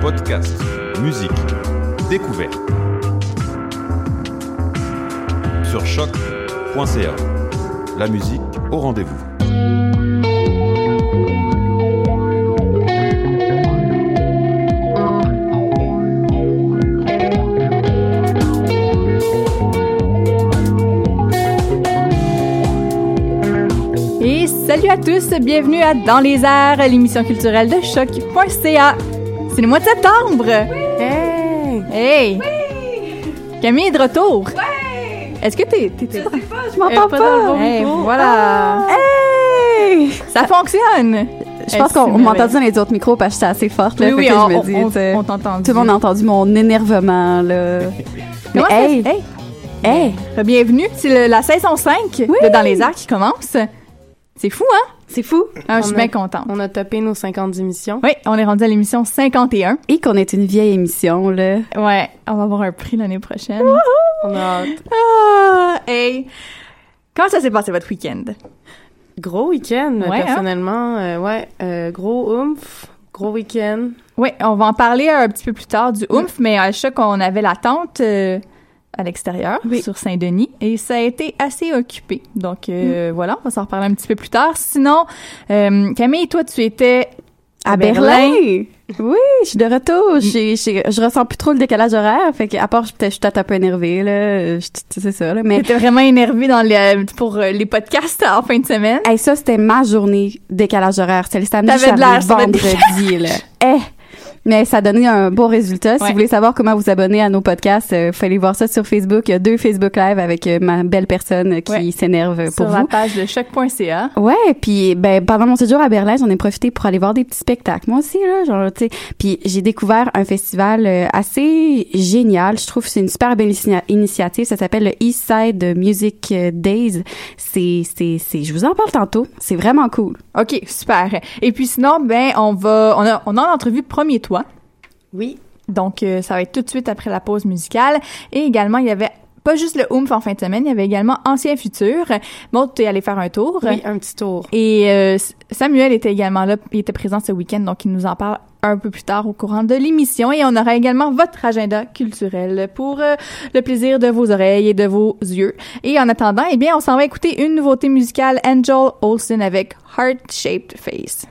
Podcast, musique, découverte. Sur choc.ca. La musique au rendez-vous. Et salut à tous, bienvenue à Dans les airs, l'émission culturelle de choc.ca. C'est le mois de septembre. Hey! Hey! Camille est de retour. Est-ce que t'es... t'es, t'es- Je m'entends pas. Hey, voilà. Hey! Ça fonctionne. Je pense qu'on m'a entendu dans les autres micros parce que j'étais assez forte. Là, Oui, oui, on, je me dis, on- t'entend. tout le monde a entendu mon énervement. Là. Mais hey, hey, hey, bienvenue. C'est le- la saison 5 de Dans les airs qui commence. C'est fou, hein? C'est fou. Ah, je suis bien contente. On a topé nos 50 émissions. Oui, on est rendu à l'émission 51. Et qu'on est une vieille émission. Là. Ouais, on va avoir un prix l'année prochaine. On a hâte. Ah, hey! Comment ça s'est passé votre week-end? Gros week-end, Ouais, hein? personnellement. euh, ouais, euh, gros oomph, gros week-end. Oui, on va en parler un petit peu plus tard du oomph, mais à chaque on avait la tente euh, à l'extérieur, Oui. sur Saint-Denis, et ça a été assez occupé. Donc Mm. euh, voilà, on va s'en reparler un petit peu plus tard. Sinon, euh, Camille, toi, tu étais À Berlin. Oui, je suis de retour. J'ai- j'ai- je ressens plus trop le décalage horaire. Fait que, à part, je je suis peut-être un peu énervée. Là. Je- C'est ça. Là. Mais T'étais vraiment énervé dans les, pour euh, les podcasts en fin de semaine. Hey, ça, c'était ma journée décalage horaire. C'était le samedi, T'avais de l'air, je vendredi, là. Eh! Mais ça a donné un beau résultat. Si vous voulez savoir comment vous abonner à nos podcasts, il fallait voir ça sur Facebook. Il y a deux Facebook Live avec euh, ma belle personne euh, qui Ouais. s'énerve pour sur la vous. page de choc.ca. Ouais, puis ben pendant mon séjour à Berlin, j'en ai profité pour aller voir des petits spectacles. Moi aussi là, genre tu sais, puis j'ai découvert un festival euh, assez génial. Je trouve que c'est une super belle initia- initiative. Ça s'appelle le East Side Music euh, Days. C'est c'est c'est je vous en parle tantôt. C'est vraiment cool. OK, super. Et puis sinon, ben, on va, on a, on a l'entrevue Premier Toi. Oui. Donc, euh, ça va être tout de suite après la pause musicale. Et également, il y avait pas juste le Oomph en fin de semaine, il y avait également Ancien Futur. Bon, tu es allé faire un tour. Oui, un petit tour. Et euh, Samuel était également là, il était présent ce week-end, donc il nous en parle un peu plus tard au courant de l'émission. Et on aura également votre agenda culturel pour euh, le plaisir de vos oreilles et de vos yeux. Et en attendant, eh bien, on s'en va écouter une nouveauté musicale, Angel Olsen avec Heart Shaped Face.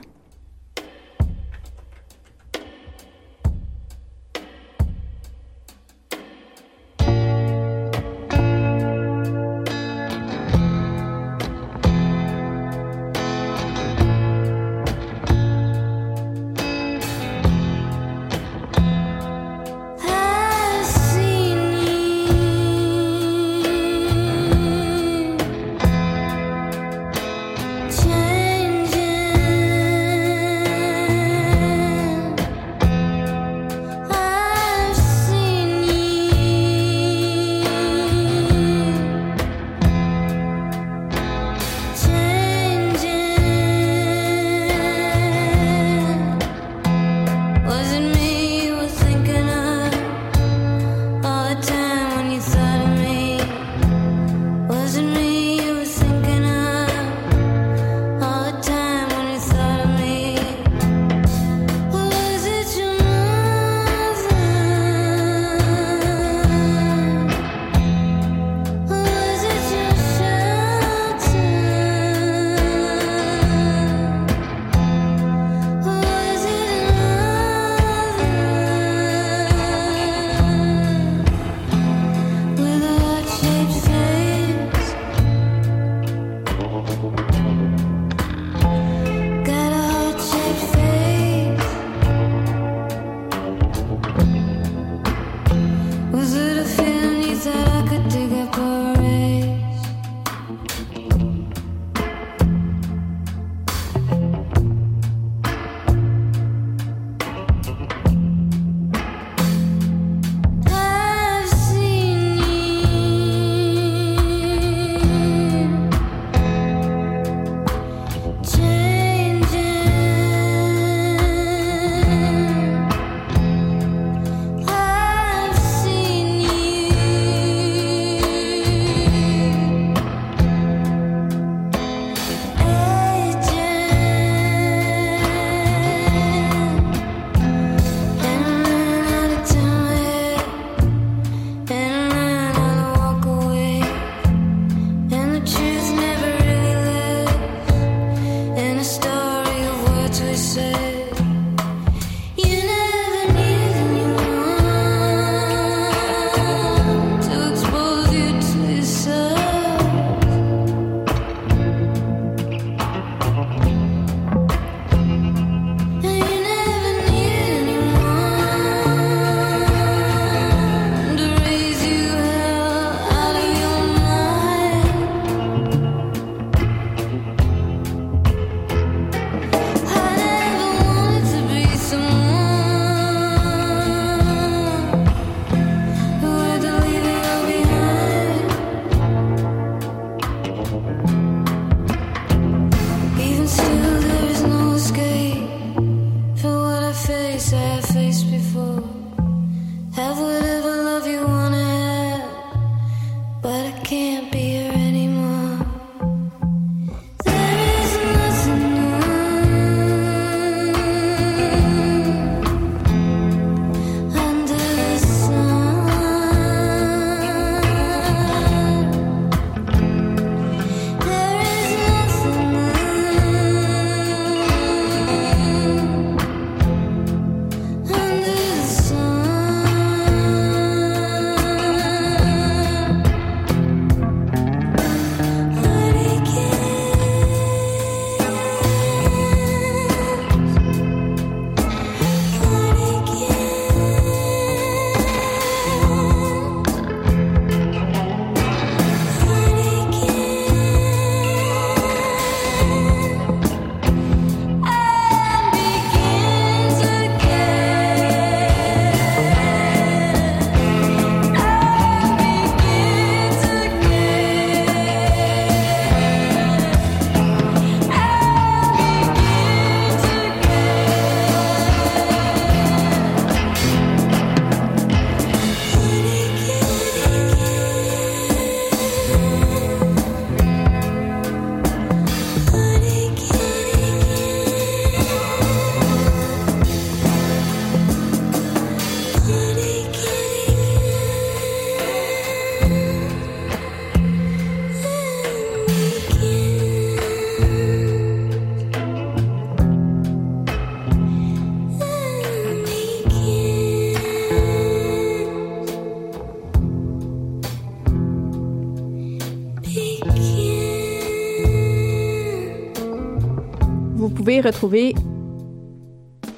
Retrouver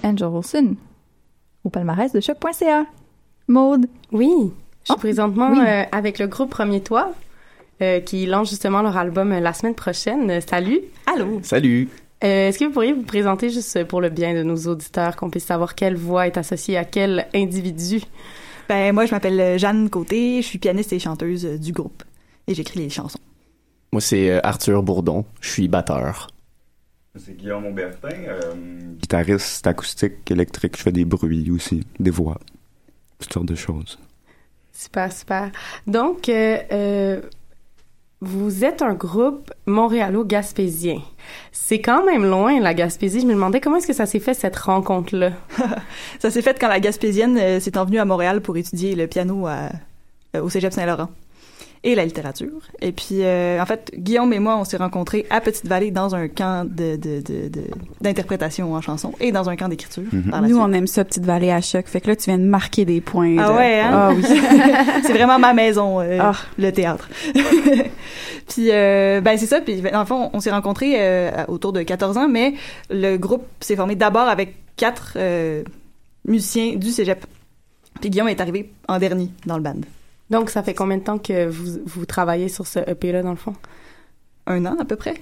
Angel Olsen au palmarès de choc.ca. Maude. Oui, je suis Oh, présentement oui. euh, avec le groupe Premier Toit, euh, qui lance justement leur album euh, la semaine prochaine. Salut. Allô. Salut. Euh, Est-ce que vous pourriez vous présenter juste pour le bien de nos auditeurs, qu'on puisse savoir quelle voix est associée à quel individu? Ben, moi, je m'appelle Jeanne Côté, je suis pianiste et chanteuse du groupe. Et j'écris les chansons. Moi, c'est Arthur Bourdon. Je suis batteur. C'est Guillaume Aubertin. euh, Guitariste acoustique, électrique, je fais des bruits aussi, des voix, toutes sortes de choses. Super, super. Donc, euh, euh, vous êtes un groupe montréalo-gaspésien. C'est quand même loin, la Gaspésie. Je me demandais comment est-ce que ça s'est fait, cette rencontre-là? Ça s'est fait quand la Gaspésienne euh, s'est envenue à Montréal pour étudier le piano à- euh, au Cégep Saint-Laurent et la littérature. Et puis, euh, en fait, Guillaume et moi, on s'est rencontrés à Petite-Vallée dans un camp de, de, de, de- d'interprétation en chanson et dans un camp d'écriture. la Nous, suite. on aime ça, Petite Vallée à choc. Fait que là, tu viens de marquer des points. Ah de- ouais, hein? Ah oui. c'est vraiment ma maison, euh, Ah. le théâtre. puis, euh, ben c'est ça. Puis, dans le fond, on s'est rencontrés euh, autour de 14 ans, mais le groupe s'est formé d'abord avec quatre euh, musiciens du cégep. Puis Guillaume est arrivé en dernier dans le band. Donc, ça fait combien de temps que vous, vous travaillez sur ce EP-là, dans le fond? Un an, à peu près.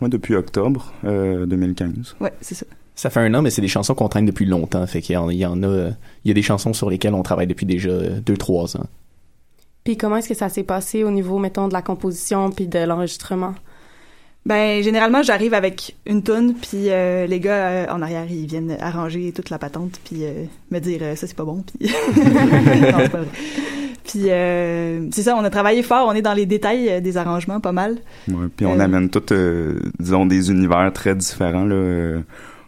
Moi, depuis octobre euh, 2015. Ouais, c'est ça. Ça fait un an, mais c'est des chansons qu'on traîne depuis longtemps. Fait qu'il y en, il y en a, euh, il y a des chansons sur lesquelles on travaille depuis déjà euh, deux, trois ans. Puis comment est-ce que ça s'est passé au niveau, mettons, de la composition puis de l'enregistrement? Ben généralement j'arrive avec une toune puis euh, les gars euh, en arrière ils viennent arranger toute la patente puis euh, me dire euh, ça c'est pas bon puis non c'est pas vrai. Puis euh, c'est ça on a travaillé fort on est dans les détails euh, des arrangements pas mal. Ouais, puis on Euh, amène tous, euh, disons, des univers très différents. Là. Euh,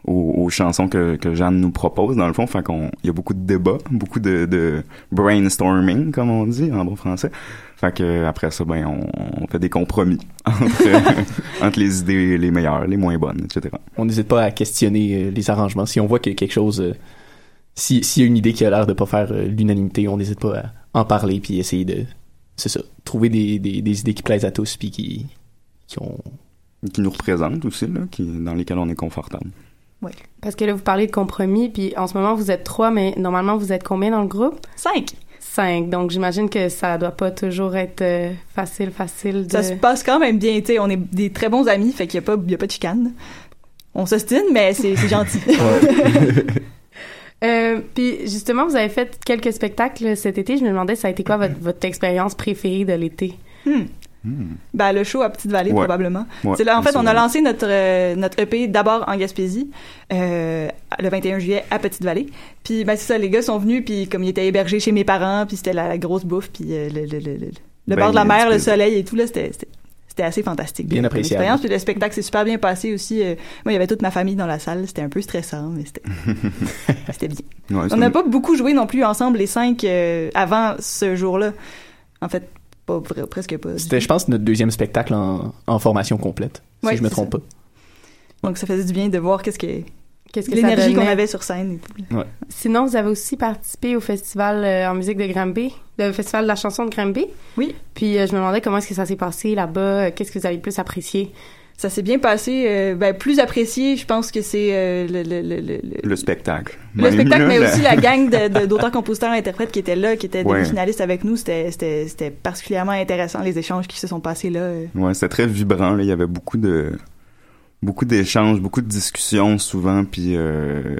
aux, aux chansons que, que Jeanne nous propose dans le fond. Fait qu'on il y a beaucoup de débats, beaucoup de, de brainstorming comme on dit en bon français. Fait que après ça, ben on, on fait des compromis entre, entre les idées les meilleures, les moins bonnes, etc. On n'hésite pas à questionner les arrangements. Si on voit que quelque chose, si s'il y a une idée qui a l'air de pas faire euh, l'unanimité, on n'hésite pas à en parler puis essayer de, c'est ça, trouver des, des, des idées qui plaisent à tous puis qui, qui ont qui nous représentent aussi là, qui dans lesquelles on est confortable. Oui. Parce que là, vous parlez de compromis, puis en ce moment, vous êtes trois, mais normalement, vous êtes combien dans le groupe? Cinq. Cinq. Donc, j'imagine que ça doit pas toujours être euh, facile, facile de... Ça se passe quand même bien, tu sais, on est des très bons amis, fait qu'il y a pas, il y a pas de chicane. On s'ostine, mais c'est c'est gentil. Euh, puis justement, vous avez fait quelques spectacles cet été. Je me demandais, ça a été quoi votre, votre expérience préférée de l'été? Hmm. Ben, le show à Petite-Vallée, Ouais. probablement. Ouais, c'est là, en fait, on a lancé notre, euh, notre EP d'abord en Gaspésie, euh, le 21 juillet à Petite-Vallée. Puis, ben, c'est ça, les gars sont venus, puis comme ils étaient hébergés chez mes parents, puis c'était la, la grosse bouffe, puis euh, le, le, le, le, le Ben, bord de la mer, le soleil et tout, là, c'était... c'était- assez fantastique. Bien comme appréciable. expérience. Puis le spectacle s'est super bien passé aussi. Euh, moi, il y avait toute ma famille dans la salle. C'était un peu stressant, mais c'était c'était bien. Ouais, On n'a pas beaucoup joué non plus ensemble, les cinq, euh, avant ce jour-là. En fait, pas presque pas. C'était, je pense, notre deuxième spectacle en, en formation complète, si Ouais, je me trompe pas. Donc, ça faisait du bien de voir qu'est-ce que, Qu'est-ce que ça l'énergie qu'on avait sur scène. Et tout. Ouais. Sinon, vous avez aussi participé au festival euh, en musique de Granby, le festival de la chanson de Granby. Oui. Puis euh, je me demandais comment est-ce que ça s'est passé là-bas, euh, qu'est-ce que vous avez le plus apprécié? Ça s'est bien passé. euh, ben, plus apprécié, je pense que c'est euh, le, le, le, le, le- Le spectacle. le spectacle, mais aussi la gang d'auteurs, compositeurs, interprètes qui étaient là, qui étaient Ouais. des finalistes avec nous. C'était, c'était, c'était particulièrement intéressant, les échanges qui se sont passés là. Ouais, c'était très vibrant. Là. Il y avait beaucoup de beaucoup d'échanges, beaucoup de discussions souvent, puis euh,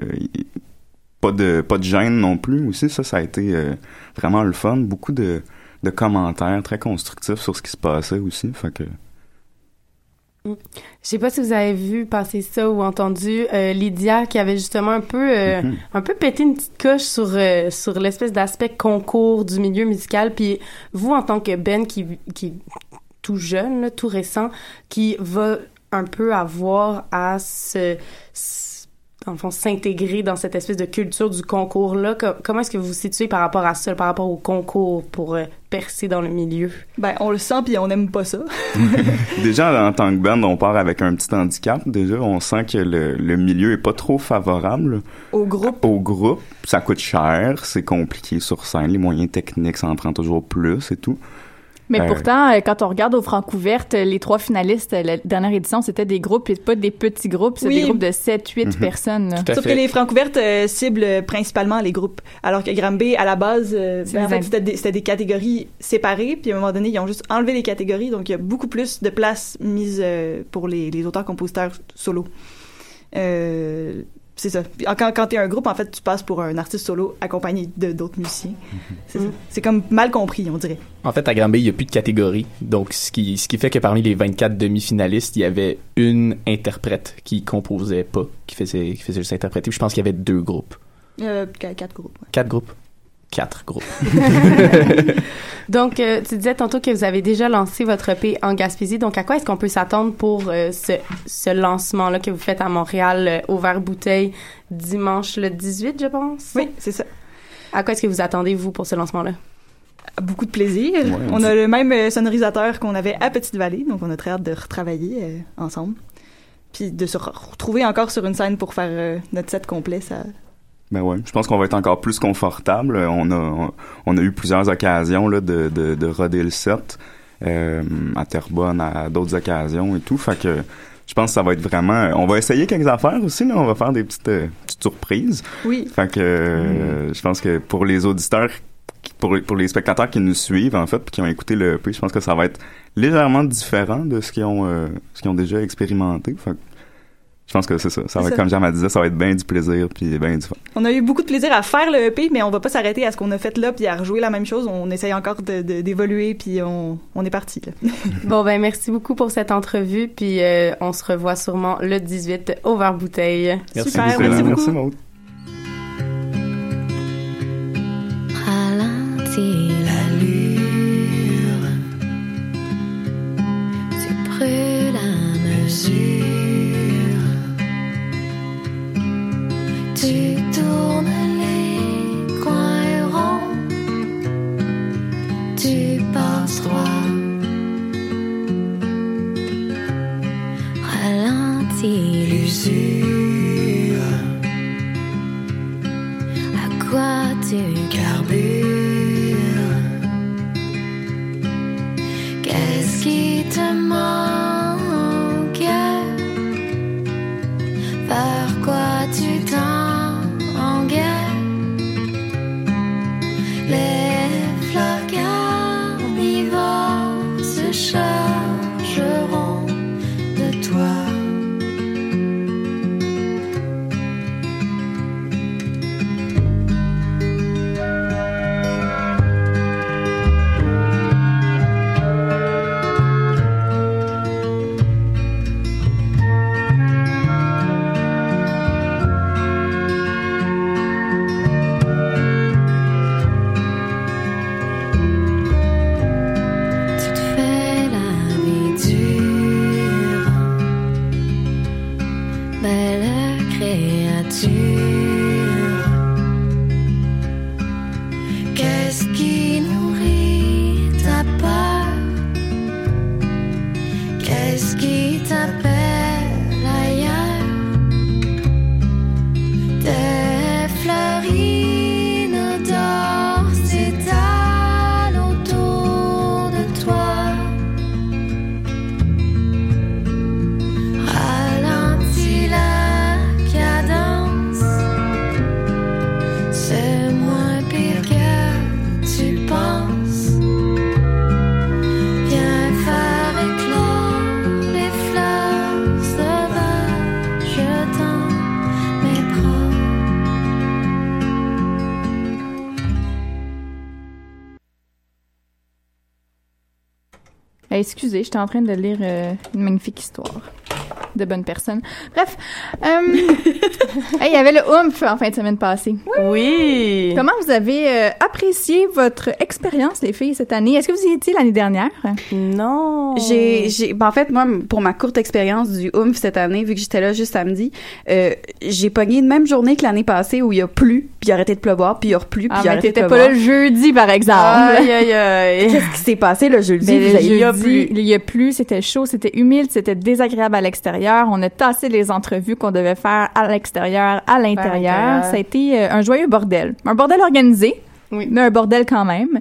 pas de pas de gêne non plus aussi. Ça, ça a été euh, vraiment le fun. Beaucoup de, de commentaires très constructifs sur ce qui se passait aussi. Fait que Je sais pas si vous avez vu passer ça ou entendu euh, Lydia qui avait justement un peu euh, Mhm. un peu pété une petite coche sur euh, sur l'espèce d'aspect concours du milieu musical puis vous en tant que Ben qui qui est tout jeune là, tout récent qui va un peu avoir à se, se- dans le fond, s'intégrer dans cette espèce de culture du concours là comment est-ce que vous vous situez par rapport à ça par rapport au concours pour euh, percer dans le milieu? Ben, on le sent puis on n'aime pas ça. déjà en tant que band, on part avec un petit handicap. Déjà, on sent que le, le milieu est pas trop favorable Au groupe. au groupe. Ça coûte cher, c'est compliqué sur scène. Les moyens techniques, ça en prend toujours plus et tout. Mais Euh, pourtant, euh, quand on regarde aux Francouvertes, les trois finalistes, euh, la dernière édition, c'était des groupes, et pas des petits groupes, c'est Oui. des groupes de 7, 8 Mhm. personnes. là. Sauf que les Francouvertes euh, ciblent principalement les groupes. Alors que Granby, à la base, euh, ben, en fait, c'était des, catégories séparées. Puis à un moment donné, ils ont juste enlevé les catégories. Donc, il y a beaucoup plus de place mise euh, pour les, les auteurs-compositeurs solo. C'est ça. Quand, quand t'es un groupe, en fait, tu passes pour un artiste solo accompagné de d'autres musiciens. C'est ça. C'est comme mal compris, on dirait. En fait, à Granby, il n'y a plus de catégorie. Donc, ce qui, ce qui fait que parmi les 24 demi-finalistes, il y avait une interprète qui composait pas, qui faisait, qui faisait juste interpréter. Puis je pense qu'il y avait deux groupes. Euh, qu- quatre groupes. ouais. Quatre groupes? Quatre groupes. Donc, euh, tu disais tantôt que vous avez déjà lancé votre EP en Gaspésie. Donc, à quoi est-ce qu'on peut s'attendre pour euh, ce, ce lancement-là que vous faites à Montréal euh, au Vert Bouteille dimanche le 18, je pense? Oui, c'est ça. À quoi est-ce que vous attendez, vous, pour ce lancement-là? Beaucoup de plaisir. on a le même euh, sonorisateur qu'on avait à Petite-Vallée, donc on a très hâte de retravailler euh, ensemble. Puis de se re- retrouver encore sur une scène pour faire euh, notre set complet, ça... Ben ouais, je pense qu'on va être encore plus confortable. On a on, a eu plusieurs occasions là de de, de roder le set euh, à Terrebonne, à d'autres occasions et tout. Fait que je pense que ça va être vraiment. On va essayer quelques affaires aussi. Là, on va faire des petites euh, petites surprises. Oui. Fait que euh, je pense que pour les auditeurs, pour pour les spectateurs qui nous suivent en fait, puis qui ont écouté le EP, je pense que ça va être légèrement différent de ce qu'ils ont euh, ce qu'ils ont déjà expérimenté. Fait que je pense que c'est ça. Ça va ça. comme Jean disait, ça va être bien du plaisir puis bien du fun. On a eu beaucoup de plaisir à faire le EP, mais on va pas s'arrêter à ce qu'on a fait là, puis à rejouer la même chose. On essaye encore d'évoluer, puis on, on est parti. Bon, ben, merci beaucoup pour cette entrevue. Puis, euh, on se revoit sûrement le 18 au Vert Bouteille. Merci Super, beaucoup. merci beaucoup. Merci Maud. ralentis excusez, j'étais en train de lire euh, une magnifique histoire de bonne personne. Bref, euh, hey, il y avait le oomph en fin de semaine passée. Oui. Comment vous avez euh, apprécié votre expérience, les filles, cette année? Est-ce que vous y étiez l'année dernière? Non. J'ai, j'ai, ben en fait, moi, pour ma courte expérience du OOMF cette année, vu que j'étais là juste samedi, euh, j'ai pogné une même journée que l'année passée où il y a plu, puis il a arrêté de pleuvoir, puis il y a replu, puis Ah, il a mais arrêté de t'étais pleuvoir. pas là le jeudi, par exemple. Aïe, aïe, aïe. Qu'est-ce qui s'est passé le jeudi? Ben, le jeudi, a il y a plu, c'était chaud, c'était humide, c'était désagréable à l'extérieur. On a tassé les entrevues qu'on devait faire à l'extérieur, à l'intérieur. Ça a été euh, un joyeux bordel. Un bordel organisé, Oui. mais un bordel quand même.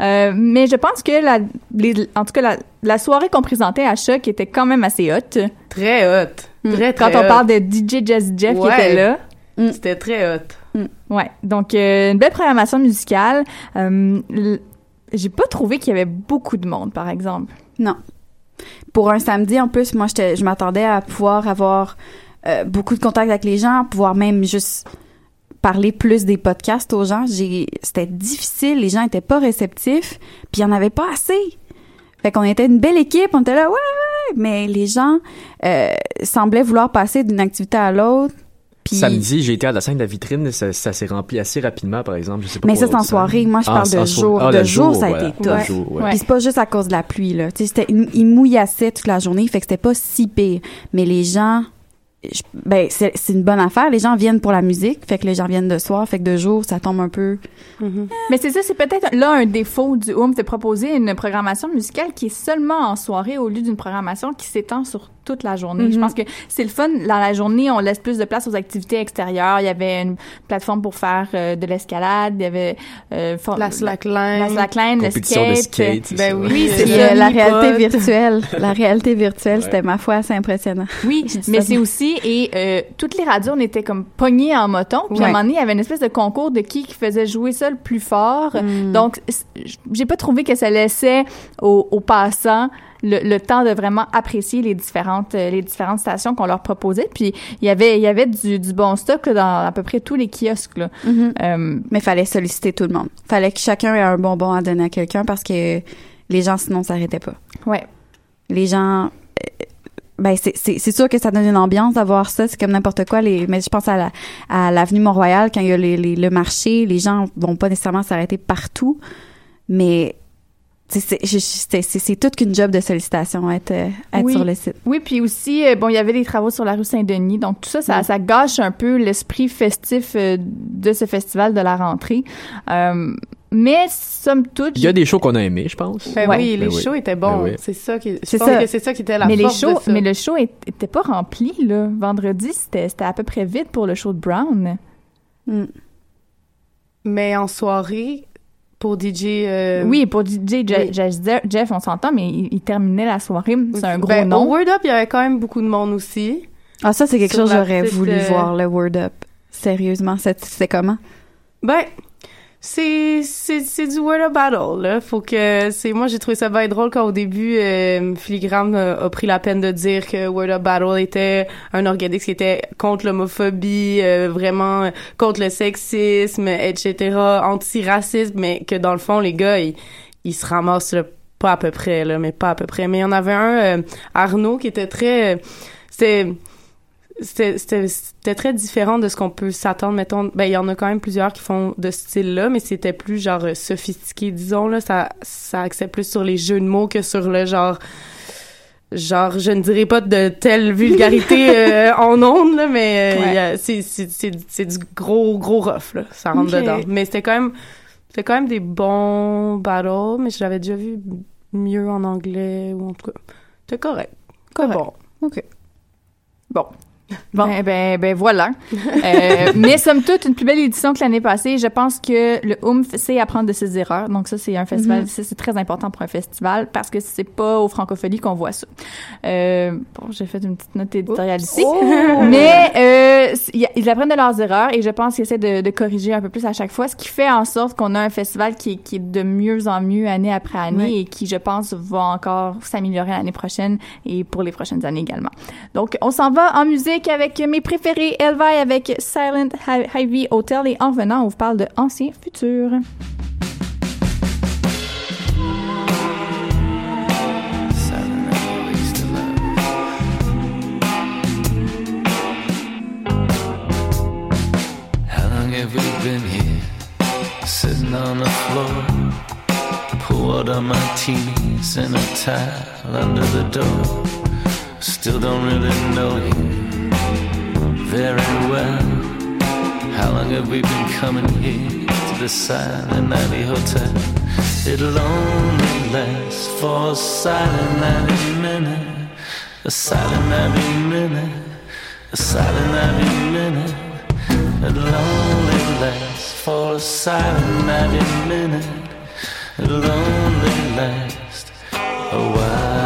Euh, mais je pense que la, les- en tout cas la, la soirée qu'on présentait à Choc était quand même assez haute. Très hot. Très, Quand on hot. parle de DJ Jazzy Jeff qui était là. C'était très hot. Ouais, donc euh, une belle programmation musicale. Euh, J'ai pas trouvé qu'il y avait beaucoup de monde, par exemple. Non. Pour un samedi, en plus, moi, je m'attendais à pouvoir avoir euh, beaucoup de contacts avec les gens, pouvoir même juste parler plus des podcasts aux gens. C'était difficile, les gens étaient pas réceptifs, puis il y en avait pas assez. Fait qu'on était une belle équipe, on était là, ouais, ouais, mais les gens euh, semblaient vouloir passer d'une activité à l'autre. Puis, Samedi, j'ai été à la scène de la vitrine, ça, ça s'est rempli assez rapidement, par exemple. Je sais pas Mais ça, c'est en soirée. Moi, je Ah, parle c'est de jour. Ah, de jour, ça a voilà. été tough. jour, ouais. Ouais. Puis c'est pas juste à cause de la pluie, là. Tu sais, c'était, il, il mouillassait toute la journée, fait que c'était pas si pire. Mais les gens, je- ben, c'est, c'est une bonne affaire. Les gens viennent pour la musique, fait que les gens viennent de soir, fait que de jour, ça tombe un peu. Mais c'est ça, c'est peut-être là un défaut du Oomph de proposer une programmation musicale qui est seulement en soirée au lieu d'une programmation qui s'étend sur toute la journée. Mhm. Je pense que c'est le fun. Dans la journée, on laisse plus de place aux activités extérieures. Il y avait une plateforme pour faire euh, de l'escalade. Il y avait euh, for- La slackline. la slackline, le Compétition de skate. skate, Ben ça. oui, Oui, c'est euh, la Mi-pot. réalité virtuelle, la réalité virtuelle, Ouais. c'était ma foi assez impressionnant. Oui, mais c'est aussi et euh, toutes les radios on était comme pognées en moton. Puis à un moment donné, il y avait une espèce de concours de qui qui faisait jouer ça le plus fort. Mm. Donc j'ai pas trouvé que ça laissait aux, aux passants le, le temps de vraiment apprécier les différentes euh, les différentes stations qu'on leur proposait. Puis il y avait il y avait du, du bon stock là, dans à peu près tous les kiosques. Là. Mhm. Euh, Mais fallait solliciter tout le monde. Fallait que chacun ait un bonbon à donner à quelqu'un parce que les gens sinon s'arrêtaient pas. ouais. les gens euh, ben c'est sûr que ça donne une ambiance d'avoir ça c'est comme n'importe quoi les mais je pense à la à l'avenue Mont-Royal quand il y a les, les- le marché les gens vont pas nécessairement s'arrêter partout mais c'est- toute qu'une job de sollicitation être, euh, être Oui. sur le site. Oui, puis aussi, euh, bon, il y avait des travaux sur la rue Saint-Denis, donc tout ça, ça, ça gâche un peu l'esprit festif euh, de ce festival de la rentrée. Euh, mais somme toute, Il y a des shows qu'on a aimés, je pense. Ben Ouais. oui, les Ben oui. shows étaient bons. Ben oui. C'est ça qui, C'est ça. c'est ça qui était la mais les force shows, de ça. mais le show était pas rempli là. Vendredi, c'était c'était à peu près vide pour le show de Brown. Mais en soirée, pour DJ. euh, Oui, pour DJ Je- oui. Jeff, Jeff, on s'entend, mais il, il terminait la soirée. C'est un gros Ben, nom. Au Word Up, il y avait quand même beaucoup de monde aussi. Ah, ça, c'est quelque Sur chose que j'aurais voulu euh, voir, le Word Up. Sérieusement, c'est c'est comment? Ben, c'est c'est c'est du word of battle là. Faut que c'est moi j'ai trouvé ça bien drôle quand au début euh, Filigrane a, a pris la peine de dire que Word of Battle était un organisme qui était contre l'homophobie, euh, vraiment euh, contre le sexisme, etc., anti-racisme, mais que dans le fond les gars ils, ils se ramassent là, pas à peu près là, mais pas à peu près. Mais il y en avait un euh, Arnaud qui était très euh, c'était c'était c'était c'était très différent de ce qu'on peut s'attendre mettons. Ben il y en a quand même plusieurs qui font de ce style là mais c'était plus genre euh, sophistiqué disons là. Ça ça axait plus sur les jeux de mots que sur le genre genre je ne dirais pas de telle vulgarité euh, en ondes là mais euh, Ouais. c'est c'est c'est c'est du gros gros rough là. Ça rentre dedans. Mais c'était quand même c'était quand même des bons battles mais je l'avais déjà vu mieux en anglais ou en tout cas. C'était correct. C'était bon. OK. Bon. Ben, ben, ben voilà. Euh, mais somme toute, une plus belle édition que l'année passée. Je pense que le OOMF sait apprendre de ses erreurs. Donc ça, c'est un festival, ça, c'est très important pour un festival parce que c'est pas au Francophonie qu'on voit ça. Euh, bon, j'ai fait une petite note éditoriale ici. Oh! Mais euh, ils apprennent de leurs erreurs et je pense qu'ils essaient de, de corriger un peu plus à chaque fois, ce qui fait en sorte qu'on a un festival qui, est- qui est de mieux en mieux année après année et qui, je pense, va encore s'améliorer l'année prochaine et pour les prochaines années également. Donc, on s'en va en musique avec mes préférés, Elvi avec Silent Ivy Hotel et en venant, on vous parle de Ancien Futur. Sitting on the floor. Poured on martinis and a towel under the door. Still don't really know you very well. How long have we been coming here to the Silent Alley Hotel? It'll only last for a silent alley minute. A silent alley minute. A silent alley minute. It'll only last for a silent alley minute. It'll only last a while.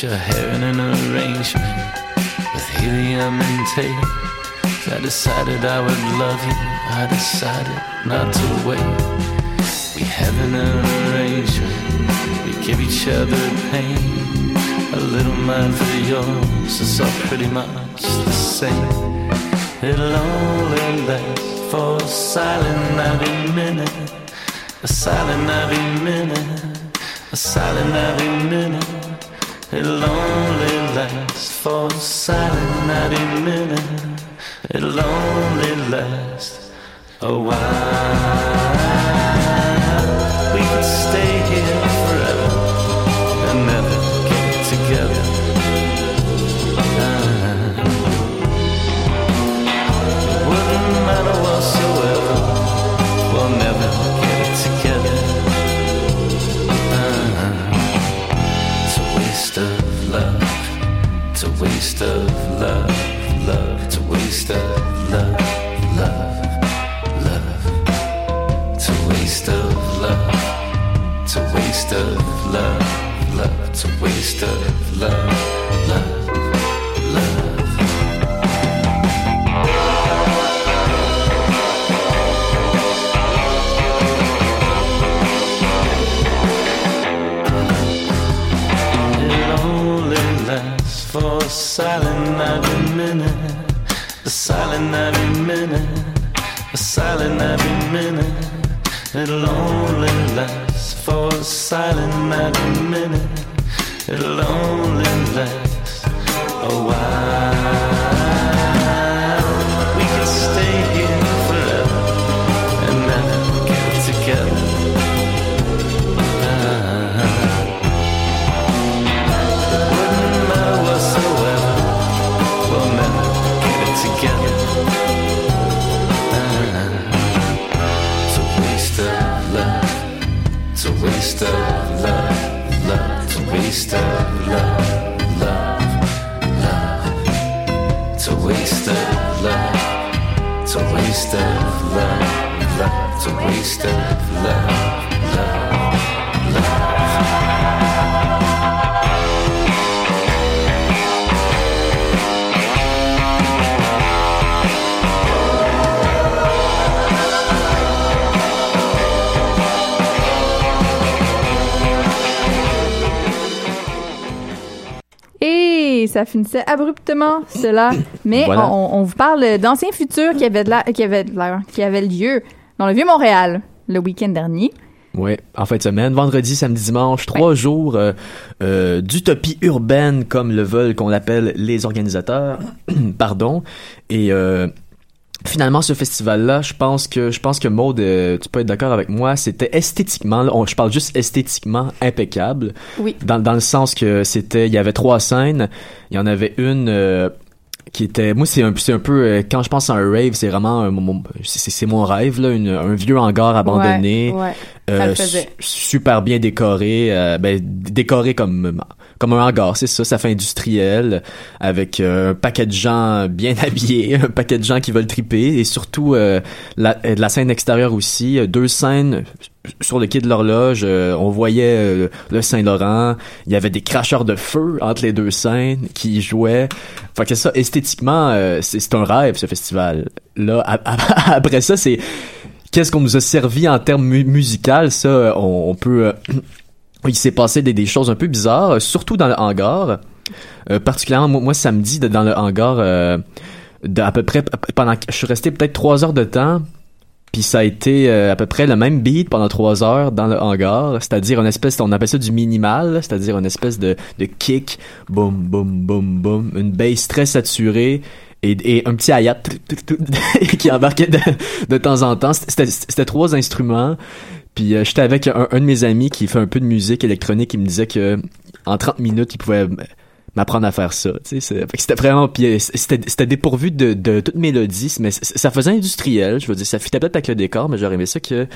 Put your hair an arrangement with helium and tape. I decided I would love you. I decided not to wait. We have an arrangement. We give each other pain. A little mine for yours. It's all pretty much the same. It'll only last for a silent every minute. A silent every minute. A silent every minute. It'll only last for a silent every minute. It'll only last a while. We could stay here It's a waste of love. Love. It's a waste of love. Love. Love. It's a waste of love. It's a waste of love. Love. It's a waste of love. Love. For a silent every minute. A silent every minute. a silent every minute. It'll only last for a silent every minute. It'll only last a while. Waste of love. Love. It's a waste of love. Love. Love. It's a waste of love. It's a waste of love. Love. It's a waste of love. Love. Et ça finissait abruptement, cela. Mais Voilà. on, on vous parle d'anciens futurs qui avaient de la- qui avaient de qui avaient lieu dans le Vieux-Montréal le week-end dernier. Ouais, en fin de semaine, vendredi, samedi, dimanche, trois jours euh, euh, d'utopie urbaine comme le veulent qu'on l'appelle les organisateurs. Pardon. Et euh, finalement, ce festival-là, je pense que je pense que Maud, euh, tu peux être d'accord avec moi, c'était esthétiquement, là, on- je parle juste esthétiquement impeccable. Oui. Dans, dans le sens que c'était, il y avait trois scènes, il y en avait une. euh, qui était moi c'est un c'est un peu euh, quand je pense à un rave c'est vraiment c'est c'est mon rêve là une- un vieux hangar abandonné Ouais, ouais. Su- super bien décoré euh, ben décoré comme comme un hangar c'est ça ça fait industriel avec euh, un paquet de gens bien habillés un paquet de gens qui veulent triper et surtout euh, la, euh, de la scène extérieure aussi euh, deux scènes sur le quai de l'horloge euh, on voyait euh, le Saint-Laurent il y avait des cracheurs de feu entre les deux scènes qui jouaient. Fait que ça esthétiquement euh, c'est c'est un rêve ce festival là après ça c'est qu'est-ce qu'on nous a servi en termes mu ça euh, on, peut euh, il s'est passé des, choses un peu bizarres euh, surtout dans le hangar. Particulièrement moi, samedi dans le hangar à peu près pendant je suis resté peut-être trois heures de temps puis ça a été à peu près le même beat pendant trois heures dans le hangar, c'est-à-dire une espèce, on appelle ça du minimal, c'est-à-dire une espèce de, de kick, boum, boum, boum, boum, une bass très saturée et, et un petit hi-hat qui embarquait de, de temps en temps. C'était trois instruments. Puis euh, j'étais avec un, un de mes amis qui fait un peu de musique électronique, il me disait que en 30 minutes, il pouvait m'apprendre à faire ça. C'était vraiment euh, c'était dépourvu de, de toute mélodie, mais ça faisait industriel. Je veux dire, ça fitait peut-être avec le décor, mais j'aurais aimé ça que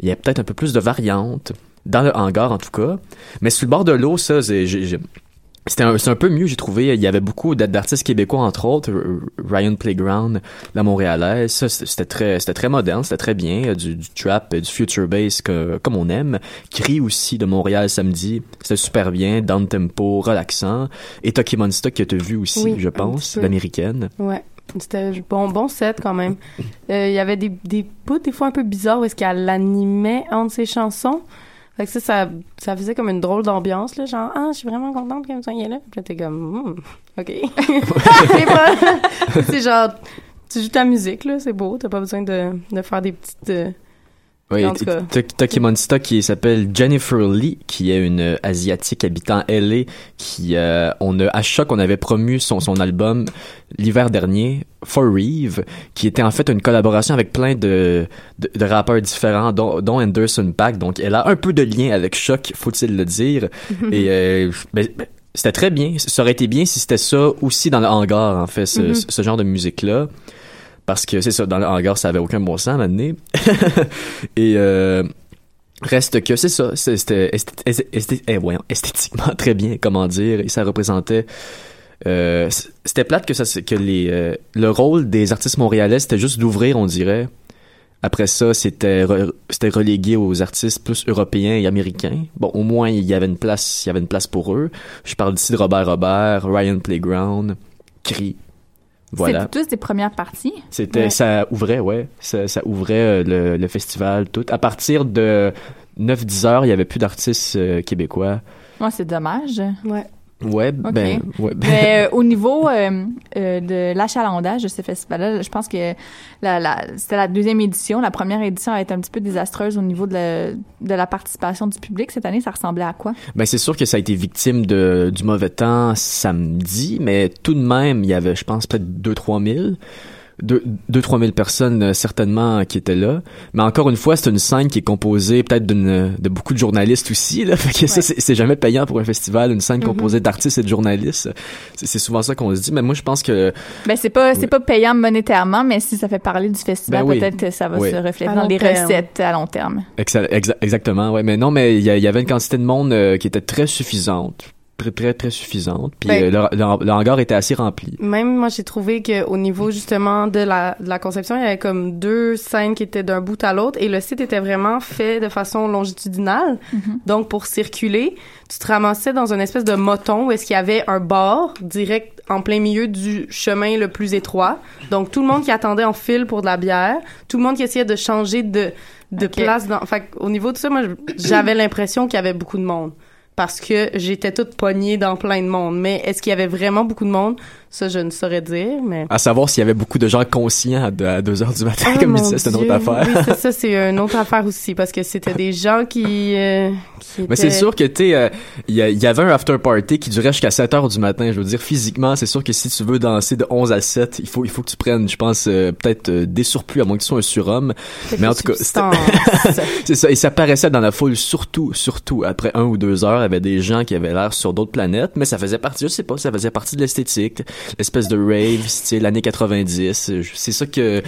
il y ait peut-être un peu plus de variantes dans le hangar en tout cas. Mais sur le bord de l'eau, ça, j'ai- c'était un, c'est un peu mieux, j'ai trouvé. Il y avait beaucoup d'a- d'artistes québécois, entre autres, Ryan Playground, la Montréalaise. Ça, c'était très, c'était très moderne, c'était très bien. euh, Du, du trap, euh, du future bass que, comme on aime. Cri aussi de Montréal samedi. C'était super bien, down tempo, relaxant. Et Toki Monster que tu as vu aussi, Oui, je pense, l'américaine. Ouais. C'était bon, bon set quand même. Euh, Il y avait des, des bouts des fois un peu bizarres où est-ce qu'elle animait entre ses chansons. Fait que ça, ça, ça faisait comme une drôle d'ambiance, là. Genre, ah, je suis vraiment contente que vous soyez là. Puis là, t'es comme, Hmm, OK. C'est pas- c'est genre, tu joues ta musique, là, c'est beau. T'as pas besoin de, de faire des petites. euh, Oui. Tokimonsta qui s'appelle Jennifer Lee, qui est une euh, asiatique habitant LA, qui euh, on a à choc on avait promu son son album l'hiver dernier, For Reeve, qui était en fait une collaboration avec plein de de, de rappeurs différents, dont, dont Anderson Paak. Donc elle a un peu de lien avec Choc, faut-il le dire. Et euh, ben, ben, c'était très bien. Ça aurait été bien si c'était ça aussi dans le hangar, en fait, ce, Mhm. ce genre de musique-là. Parce que c'est ça, dans le hangar, ça avait aucun bon sens à donné. Et euh, reste que c'est ça, c'était eh, esthétiquement très bien, comment dire, et ça représentait. euh, c'était plate que ça, que les euh, le rôle des artistes montréalais c'était juste d'ouvrir, on dirait. Après ça, c'était c'était relégué aux artistes plus européens et américains. Bon, au moins il y avait une place, il y avait une place pour eux. Je parle d'ici de Robert Robert, Ryan Playground, Cri. Voilà. C'était tous des premières parties. C'était, Ouais. ça ouvrait, ouais. Ça, ça ouvrait euh, le, le festival, tout. À partir de 9-10 heures, il y avait plus d'artistes euh, québécois. Moi, c'est dommage. Ouais. Ouais, ben, ouais, ben- Mais euh, au niveau euh, euh, de l'achalandage de ce festival-là, je pense que la, la, c'était la deuxième édition. La première édition a été un petit peu désastreuse au niveau de la, de la participation du public. Cette année, ça ressemblait à quoi? Ben c'est sûr que ça a été victime de du mauvais temps samedi, mais tout de même, il y avait, je pense, peut-être 2-3 000. 2-3 000 personnes euh, certainement qui étaient là. Mais encore une fois, c'est une scène qui est composée peut-être d'une de beaucoup de journalistes aussi. Là. Fait que ça, c'est c'est jamais payant pour un festival, une scène Mhm. composée d'artistes et de journalistes. C'est c'est souvent ça qu'on se dit. Mais moi, je pense que... Ben c'est pas c'est Ouais. pas payant monétairement, mais si ça fait parler du festival, Ben oui. peut-être que ça va Oui. se refléter dans les terme. recettes à long terme. Exa- exa- exactement, ouais. Mais non, mais il y, a- il y avait une quantité de monde euh, qui était très suffisante. Très, très, très suffisante. Puis Ben- euh, le, le- le hangar était assez rempli. Même moi, j'ai trouvé que au niveau justement de la, de la conception, il y avait comme deux scènes qui étaient d'un bout à l'autre et le site était vraiment fait de façon longitudinale. Donc, pour circuler, tu te ramassais dans une espèce de moton où est-ce qu'il y avait un bar direct en plein milieu du chemin le plus étroit. Donc, tout le monde qui attendait en file pour de la bière, tout le monde qui essayait de changer de, de place. Dans, fait au niveau de ça, moi, j'avais l'impression qu'il y avait beaucoup de monde parce que j'étais toute pognée dans plein de monde. Mais est-ce qu'il y avait vraiment beaucoup de monde? Ça, je ne saurais dire, mais... À savoir s'il y avait beaucoup de gens conscients à 2 heures du matin, Ah, comme je disais, c'est une autre affaire. Oui, ça, ça c'est une autre affaire aussi, parce que c'était des gens qui... euh, qui Mais c'est sûr que, tu sais, euh, il y, avait un after party qui durait jusqu'à 7 heures du matin. Je veux dire, physiquement, c'est sûr que si tu veux danser de 11 à 7, il faut, il faut que tu prennes, je pense, euh, peut-être euh, des surplus, à moins que tu sois un surhomme. Mais en tout cas, c'est ça. Et ça paraissait dans la foule, surtout, surtout, après un ou deux heures, avait des gens qui avaient l'air sur d'autres planètes, mais ça faisait partie, je sais pas, ça faisait partie de l'esthétique, l'espèce de rave, style années 90. Euh, C'est ça que,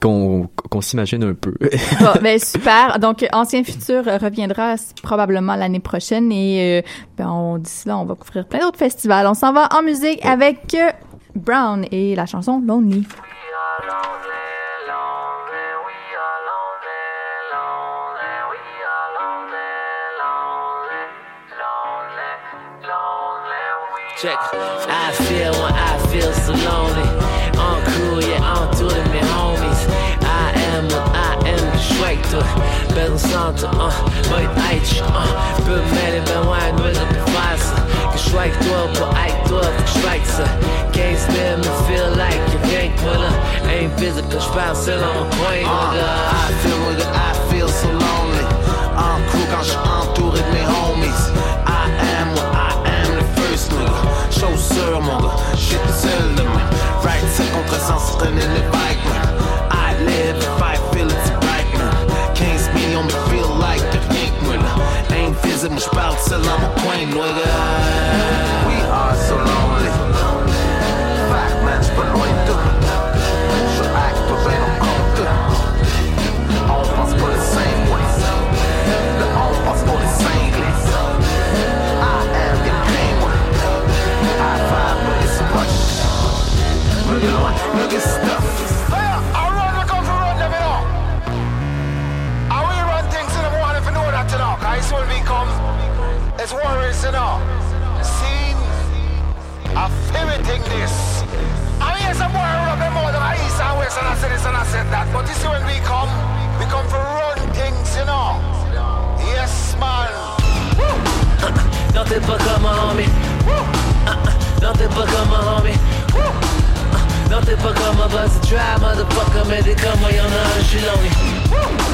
qu'on, qu'on s'imagine un peu. Bon, ben super. Donc, Ancien Futur reviendra probablement l'année prochaine et euh, ben, on, d'ici là, on va couvrir plein d'autres festivals. On s'en va en musique avec euh, Brown et la chanson Lonely. Check. I feel when I feel so lonely. On cool, yeah, to the me homies. I am what I am, geschweckt durch. Pensante, uh, mit Eich, uh, bemelden, ben wine, will it be fast. Geschweckt durch, but I durch, geschweckt, so. Can't stand me, feel like you can't pull up. Ain't physical, spouse, still on my point, nigga. I feel nigga, I feel so lonely. En cool quand je entouré de mes homies. Chausseur, mon tout seul demain. Right, c'est contresens, traîner les bike, man. I live if I feel it's right, man. 15 millions me feel like rien que. Ain't j'parle mon coin, nigga. We are so lonely. At stuff. I run, come you know. Things in the morning if you know that, you know. It's when we come, it's you know. I this. I mean, some boy run them out of east and west I said this and I said that. But you see when we come, we come for run things, you know. Yes, man. Non t'es pas comme un homie Uh, uh, Non t'es pas comme un buzz try motherfucker Mais t'es comme moi y'en a un j'suis lonely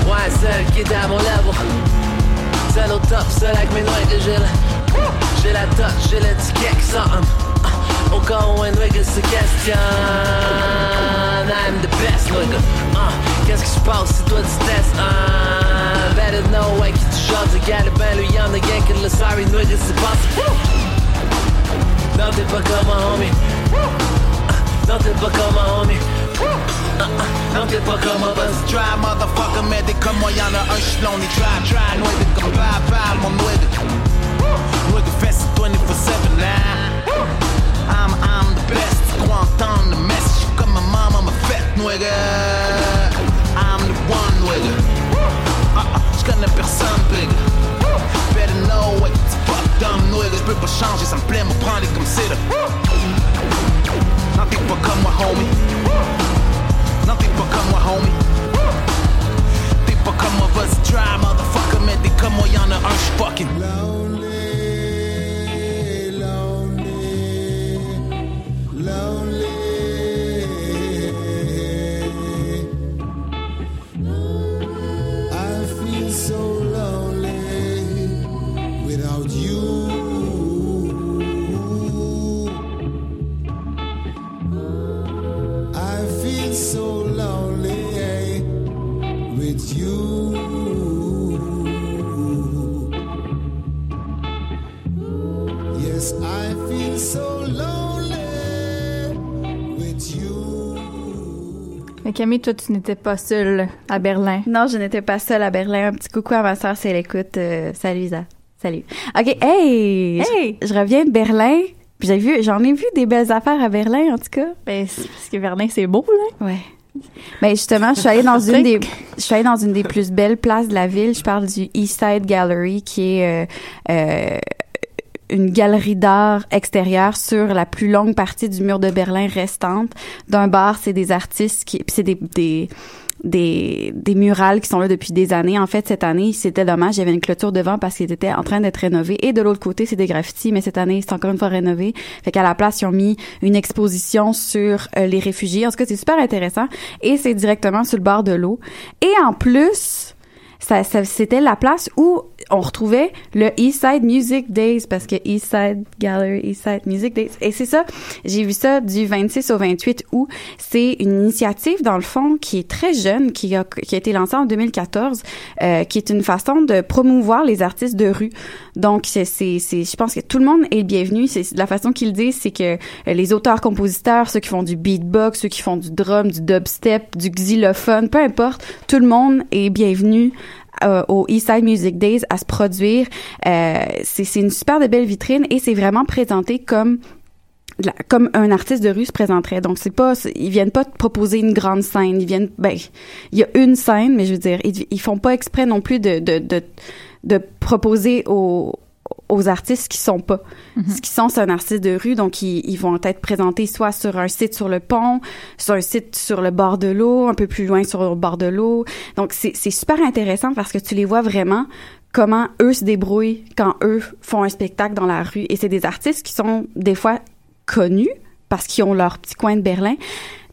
Ouais seul qui est à mon level Seul au top, seul avec mes noix que j'ai J'ai la touch, j'ai sort uh, Au cas où un nigga se questionne I'm the best nigga. Uh, Qu'est-ce qui se passe si toi tu testes? Uh, Better know ouais qui tu chantes Regarde ben lui y'en a rien que le sorry nigga c'est passé Non t'es pas comme un homie Non t'es pas comme un homie Uh, uh, Non t'es pas comme un buzz Try, motherfucker, mais des comme moi, y'en a un, j'suis lonely. Try, try, nueve comme bye, bye, mon nueve. Nueve fest 24-7 now. I'm, I'm the best, tu crois entendre le message. J'suis comme ma maman m'a fait, nueve. I'm the one, nueve. Uh-uh, j'connais personne, big. Better know what the fuck, dumb, nueve. J'peux pas changer, ça me plaît, me prendre comme c'est là. Non, t'es pas comme moi, homie. Non, t'es pas comme moi, homie. T'es pas comme moi, vas-y, try, motherfucker. Mais t'es comme moi, y'en a un, j'suis fucking. Camille, toi, tu n'étais pas seule à Berlin. Non, je n'étais pas seule à Berlin. Un petit coucou à ma soeur si elle écoute. Euh, salut Isa. Salut. OK, hey! Hey! Je, je reviens de Berlin. Puis J'ai vu, j'en ai vu des belles affaires à Berlin, en tout cas. Ben, parce que Berlin, c'est beau, là. Ouais. Ben justement, je suis allée dans une des, je suis allée dans une des plus belles places de la ville. Je parle du East Side Gallery, qui est euh, euh, une galerie d'art extérieure sur la plus longue partie du mur de Berlin restante. D'un bar, c'est des artistes qui, c'est des, des des, des murales qui sont là depuis des années. En fait, cette année, c'était dommage, il y avait une clôture devant parce qu'ils étaient en train d'être rénovés. Et de l'autre côté, c'est des graffitis, mais cette année, c'est encore une fois rénové. Fait qu'à la place, ils ont mis une exposition sur euh, les réfugiés. En tout cas, c'est super intéressant. Et c'est directement sur le bord de l'eau. Et en plus, ça, ça- c'était la place où on retrouvait le East Side Music Days parce que East Side Gallery, East Side Music Days. Et c'est ça, j'ai vu ça du 26 au 28 août. C'est une initiative, dans le fond, qui est très jeune, qui a, qui a été lancée en 2014, euh, qui est une façon de promouvoir les artistes de rue. Donc, c'est, c'est, je pense que tout le monde est bienvenu. C'est la façon qu'ils disent, c'est que euh, les auteurs-compositeurs, ceux qui font du beatbox, ceux qui font du drum, du dubstep, du xylophone, peu importe, tout le monde est bienvenu euh, au Eastside Music Days à se produire. Euh, c'est une super de belle vitrine et c'est vraiment présenté comme comme un artiste de rue se présenterait. Donc c'est pas ils viennent pas te proposer une grande scène, ils viennent ben il y a une scène mais je veux dire ils, ils font pas exprès non plus de de de, de proposer aux aux artistes qui sont pas. Ce qui sont, c'est un artiste de rue, donc ils, ils vont être présentés soit sur un site sur le pont, sur un site sur le bord de l'eau, un peu plus loin sur le bord de l'eau. Donc c'est super intéressant parce que tu les vois vraiment comment eux se débrouillent quand eux font un spectacle dans la rue. Et c'est des artistes qui sont des fois connus parce qu'ils ont leur petit coin de Berlin.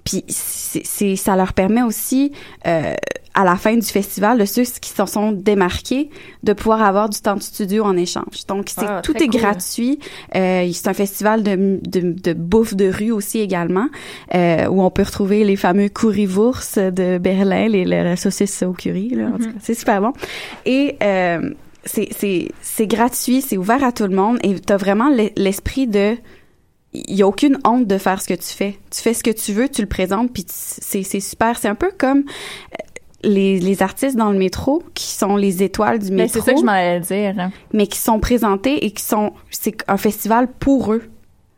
Puis c'est- ça leur permet aussi, euh, à la fin du festival, de ceux qui s'en sont démarqués, de pouvoir avoir du temps de studio en échange. Donc c'est Ah, tout est cool. gratuit. Euh, c'est un festival de, de, de bouffe de rue aussi également, euh, où on peut retrouver les fameux currywurst de Berlin, les, les saucisses au curry. Là, en tout Mhm. cas, c'est super bon. Et euh, c'est, c'est, c'est gratuit, c'est ouvert à tout le monde, et t'as vraiment l'e- l'esprit de il y a aucune honte de faire ce que tu fais. Tu fais ce que tu veux, tu le présentes, puis c'est c'est super. C'est un peu comme les, les artistes dans le métro qui sont les étoiles du Ben, métro. c'est ça que je m'en allais dire. Mais qui sont présentés et qui sont c'est un festival pour eux.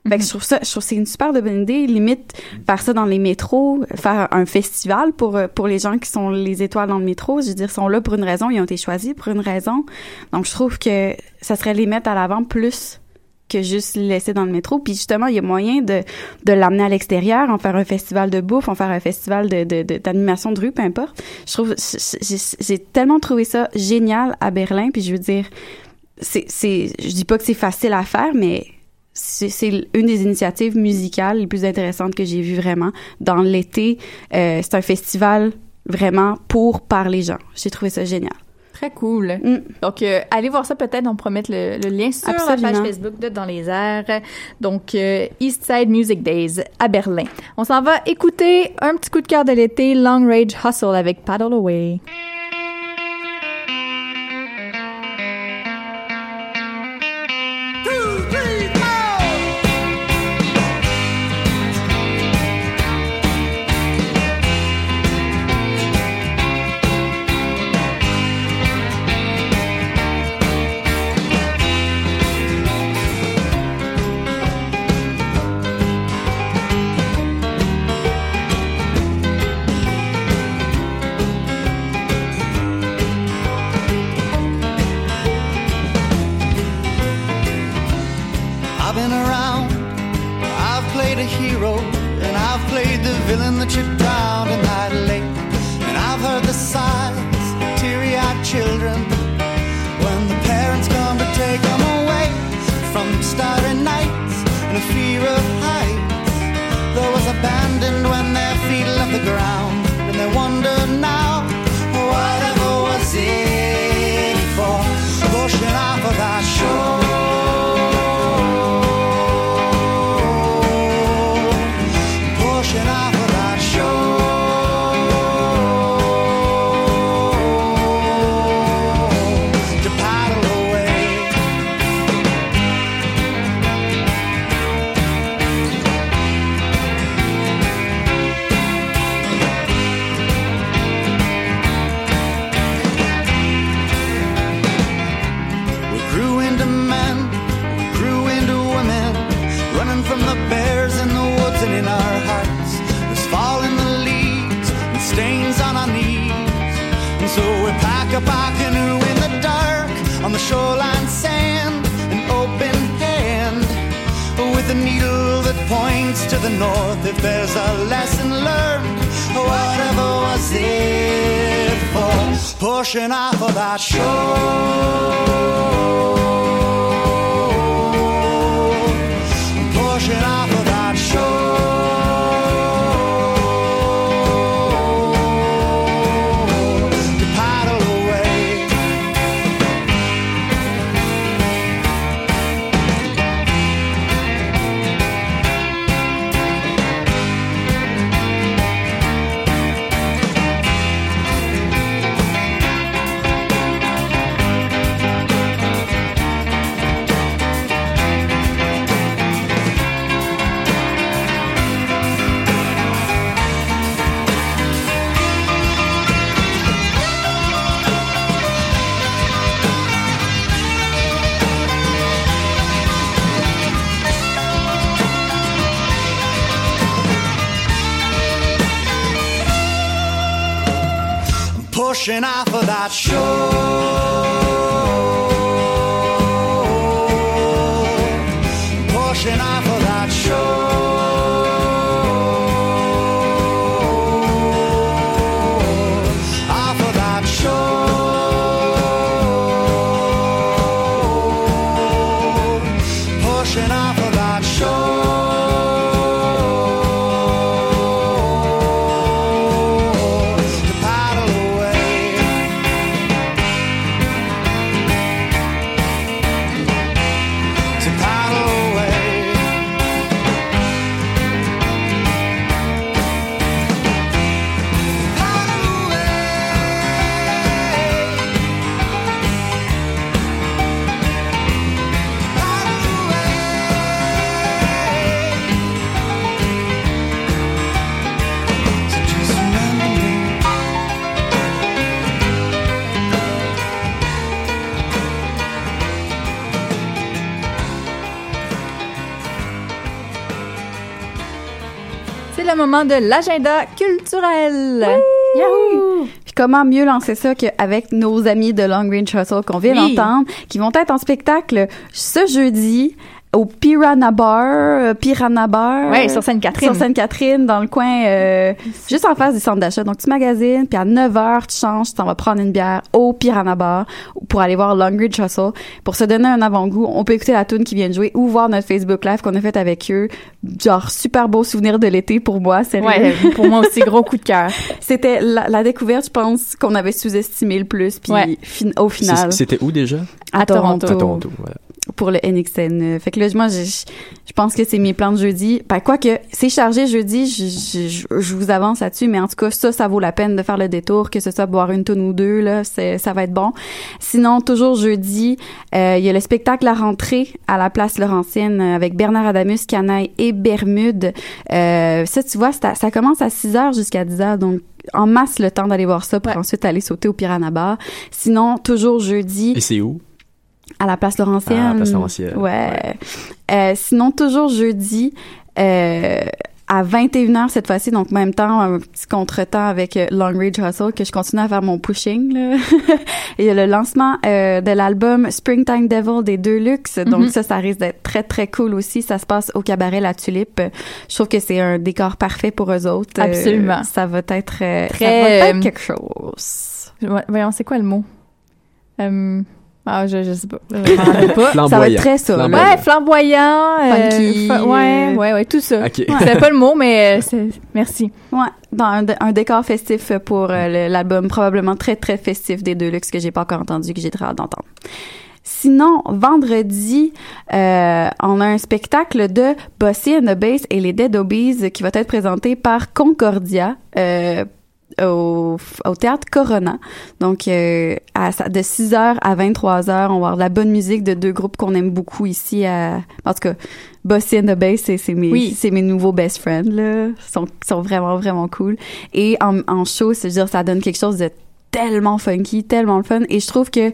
Fait que je trouve ça, je trouve c'est une super de bonne idée. Limite, faire ça dans les métros, faire un festival pour, euh, pour les gens qui sont les étoiles dans le métro. Je veux dire, ils sont là pour une raison, ils ont été choisis pour une raison. Donc, je trouve que ça serait les mettre à l'avant plus que juste laisser dans le métro. Puis justement, il y a moyen de, de l'amener à l'extérieur, en faire un festival de bouffe, en faire un festival de, de, de- d'animation de rue, peu importe. Je trouve, j'ai tellement trouvé ça génial à Berlin. Puis je veux dire, c'est, c'est, je dis pas que c'est facile à faire, mais c'est, c'est une des initiatives musicales les plus intéressantes que j'ai vues vraiment. Dans l'été, euh, c'est un festival vraiment pour, par les gens. J'ai trouvé ça génial. Très cool. Donc, euh, allez voir ça peut-être. On promet le, le lien sur la Absolument. page Facebook de Dans les airs. Donc, euh, East Side Music Days à Berlin. On s'en va écouter un petit coup de cœur de l'été, Long Range Hustle avec Paddle Away. C'est le moment de l'agenda culturel. Yahoo! Puis comment mieux lancer ça qu'avec nos amis de Long Range Hustle qu'on vient Oui. d'entendre, qui vont être en spectacle ce jeudi au Piranha Bar, euh, Piranha Bar. Ouais, sur Sainte-Catherine. Sur Sainte-Catherine, dans le coin, euh, juste en face du centre d'achat. Donc, tu magasines, puis à 9 h, tu changes, tu t'en vas prendre une bière au Piranha Bar pour aller voir Long Range Hustle. Pour se donner un avant-goût, on peut écouter la tune qui vient de jouer ou voir notre Facebook Live qu'on a fait avec eux. Genre, super beau souvenir de l'été pour moi, sérieux. Ouais, pour moi aussi, gros coup de cœur. C'était la, la découverte, je pense, qu'on avait sous-estimé le plus, puis Ouais. fin- au final, C'était où déjà? à Toronto, À Toronto, voilà. Pour le NXN. Euh, Fait que là, moi, je, je je pense que c'est mes plans de jeudi. Ben, quoique, c'est chargé jeudi, je, je, je- vous avance là-dessus, mais en tout cas, ça, ça vaut la peine de faire le détour, que ce soit boire une tonne ou deux, là, c'est, ça va être bon. Sinon, toujours jeudi, euh, il y a le spectacle La Rentrée à la place Laurentienne euh, avec Bernard Adamus, Canaille et Bermude. Euh, ça, tu vois, à- ça commence à 6 heures jusqu'à 10 heures, donc en masse le temps d'aller voir ça pour ensuite aller sauter au Piranha Bar. Sinon, toujours jeudi. Et c'est où? À la place Laurentienne. Ah, place Laurentienne, Ouais. Euh, sinon, toujours jeudi, euh, à 21h cette fois-ci, donc en même temps, un petit contretemps avec euh, Long Range Hustle, que je continue à faire mon pushing. Là. Il y a le lancement euh, de l'album Springtime Devil des Deluxe, donc Mhm. ça, ça risque d'être très, très cool aussi. Ça se passe au cabaret La Tulipe. Je trouve que c'est un décor parfait pour eux autres. Euh, Absolument. ça va être, euh, ça Très, va être quelque chose. Voyons, c'est quoi le mot? Euh, ah, je, je sais pas. Je m'en rappelle pas. Ça va Flamboyant. être très ça. Flamboyant. Ouais, flamboyant. euh, Funky. fa- ouais, ouais, ouais, tout ça. Ok. C'est pas le mot, mais euh, c'est, merci. Ouais, dans un, un décor festif pour euh, l'album probablement très très festif des Deluxe que j'ai pas encore entendu que j'ai très hâte d'entendre. Sinon, vendredi, euh, on a un spectacle de Bossy and the Bass et les Dead Obies qui va être présenté par Concordia euh, au, au théâtre Corona. Donc, euh, à, de 6h à 23h, on va avoir de la bonne musique de deux groupes qu'on aime beaucoup ici. À, en tout cas, Bossy and the Bass, c'est mes, Oui. c'est mes nouveaux best friends. Là. Ils sont, sont vraiment, vraiment cool. Et en, en show, c'est dire, ça donne quelque chose de tellement funky, tellement le fun. Et je trouve que,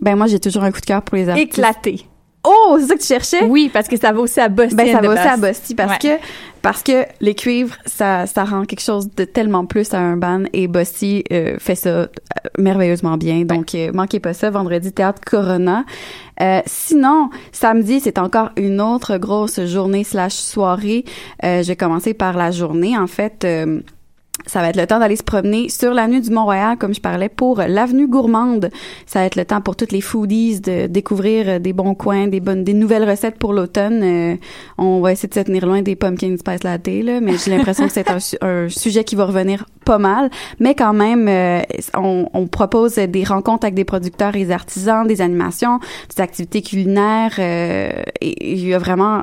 ben moi, j'ai toujours un coup de cœur pour les artistes. Éclaté. Oh, c'est ça que tu cherchais? Oui, parce que ça va aussi à Boston. Ben, ça va aussi à Bosti parce Ouais. que parce que les cuivres, ça, ça rend quelque chose de tellement plus à un band et Bosti euh, fait ça euh, merveilleusement bien. Donc, euh, manquez pas ça, vendredi, Théâtre Corona. Euh, sinon, samedi, c'est encore une autre grosse journée slash soirée. Euh, je vais commencer par la journée. En fait, euh, ça va être le temps d'aller se promener sur l'avenue du Mont-Royal, comme je parlais, pour l'avenue gourmande. Ça va être le temps pour toutes les foodies de découvrir des bons coins, des bonnes, des nouvelles recettes pour l'automne. Euh, on va essayer de se tenir loin des pumpkin spice latte, là, mais j'ai l'impression que c'est un, un sujet qui va revenir pas mal. Mais quand même, euh, on, on propose des rencontres avec des producteurs et des artisans, des animations, des activités culinaires. euh, et il y a vraiment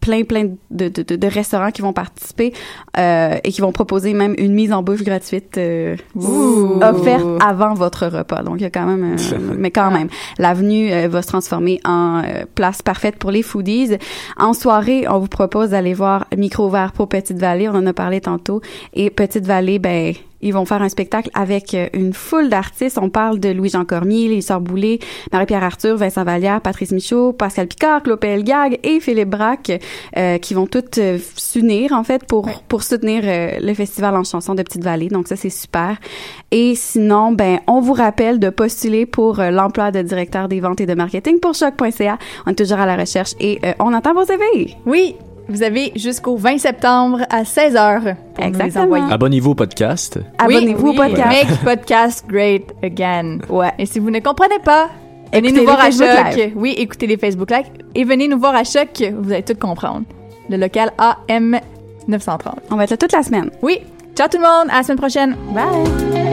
plein plein de, de, de, de restaurants qui vont participer euh, et qui vont proposer même une mise en bouche gratuite euh, offerte avant votre repas. Donc il y a quand même, euh, mais quand même, l'avenue euh, va se transformer en euh, place parfaite pour les foodies. En soirée, on vous propose d'aller voir Micro Vert pour Petite Vallée. On en a parlé tantôt. Et Petite Vallée, ben ils vont faire un spectacle avec euh, une foule d'artistes. On parle de Louis-Jean Cormier, les Sœurs Boulay, Marie-Pierre Arthur, Vincent Vallière, Patrice Michaud, Pascal Picard, Claude Gag et Philippe Braque, euh, qui vont toutes euh, s'unir, en fait, pour, pour soutenir euh, le festival en chanson de Petite-Vallée. Donc ça, c'est super. Et sinon, ben, on vous rappelle de postuler pour l'emploi de directeur des ventes et de marketing pour choc.ca. On est toujours à la recherche et on attend vos CV. Oui, vous avez jusqu'au 20 septembre à 16h pour nous les Exactement. envoyer. Abonnez-vous au podcast. Abonnez-vous au podcast. Make podcast great again. Ouais. Et si vous ne comprenez pas, venez Écoutez nous voir à Facebook Choc. Live. Oui, écoutez les Facebook Live et venez nous voir à Choc. Vous allez tout comprendre. Le local AM 930. On va être là toute la semaine. Oui. Ciao tout le monde. À la semaine prochaine. Bye.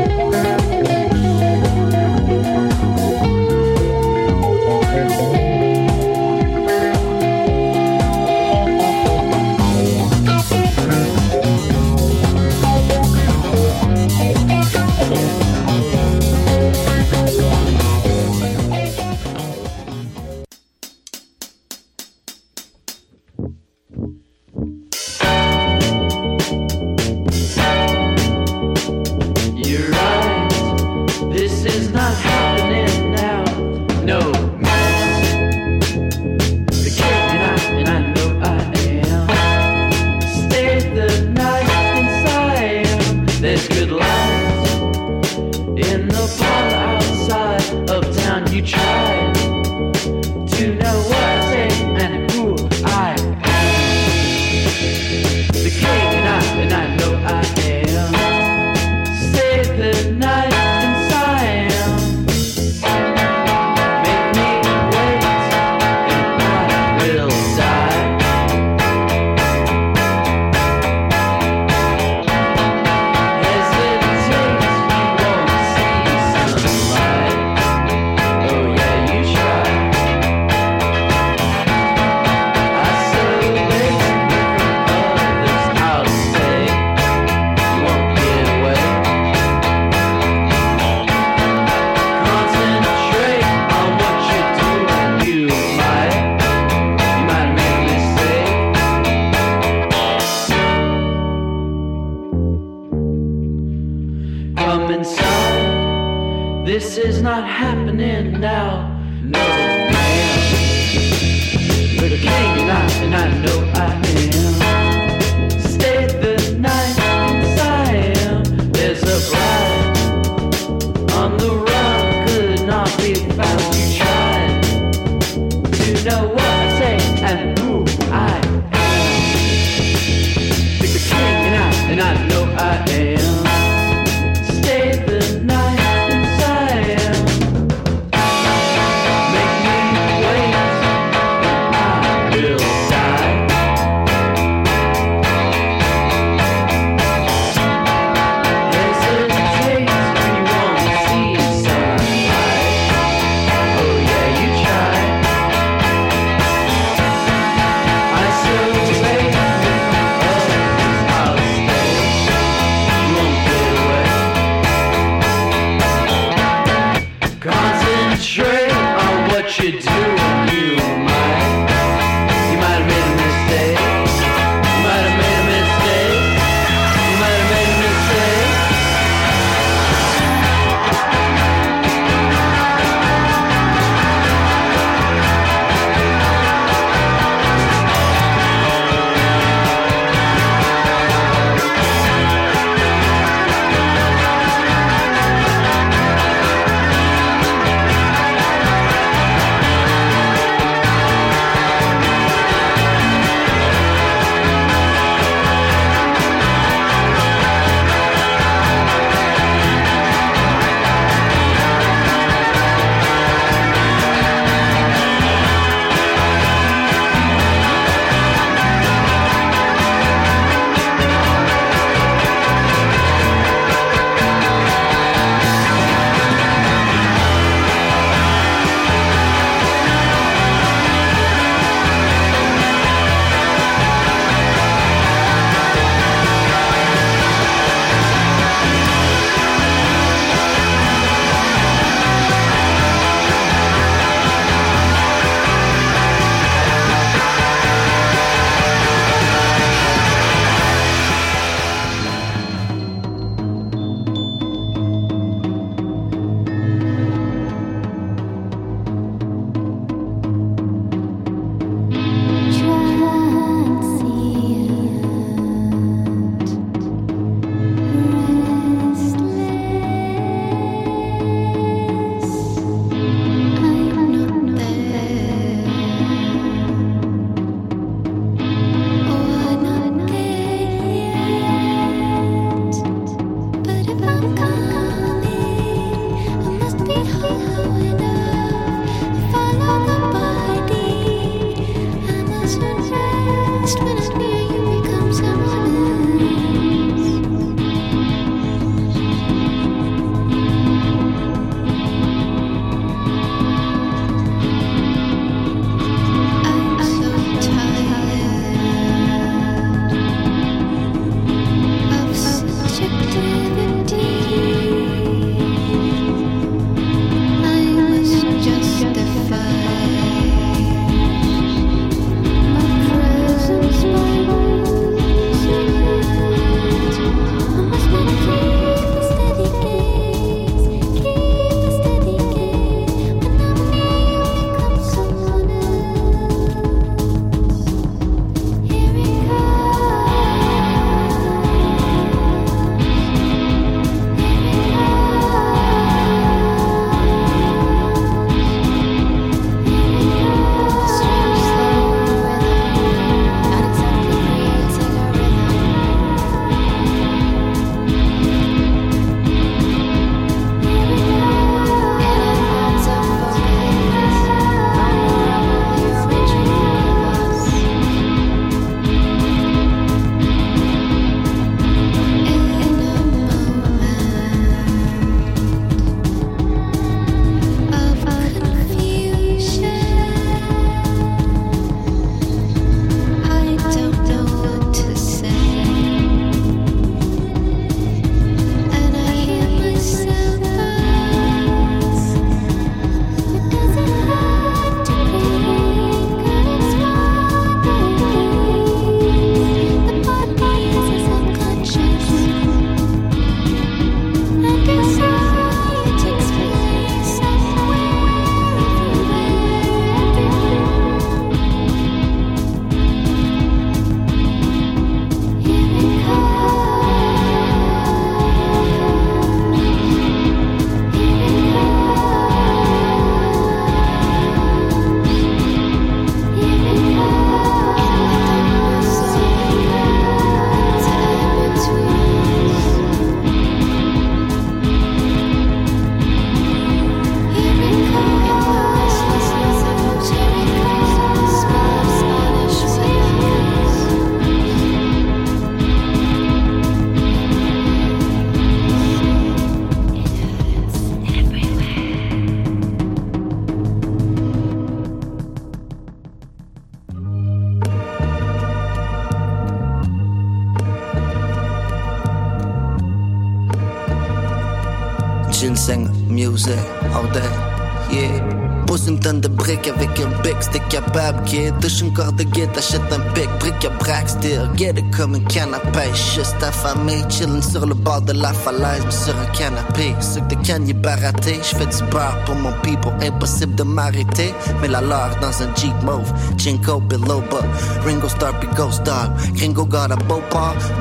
De guide, t'achètes un pic, brique à braque, still. Get it comme une canne à pêche, juste affamé. Chillin' sur le bord de la falaise, mais sur un canapé. Sucre de canne, baraté. J'fais du beurre pour mon people, impossible de m'arrêter. Mais la dans un Jeep Move, Jinko Biloba. Ringo Starr puis Ghost Dog. Gringo got a beau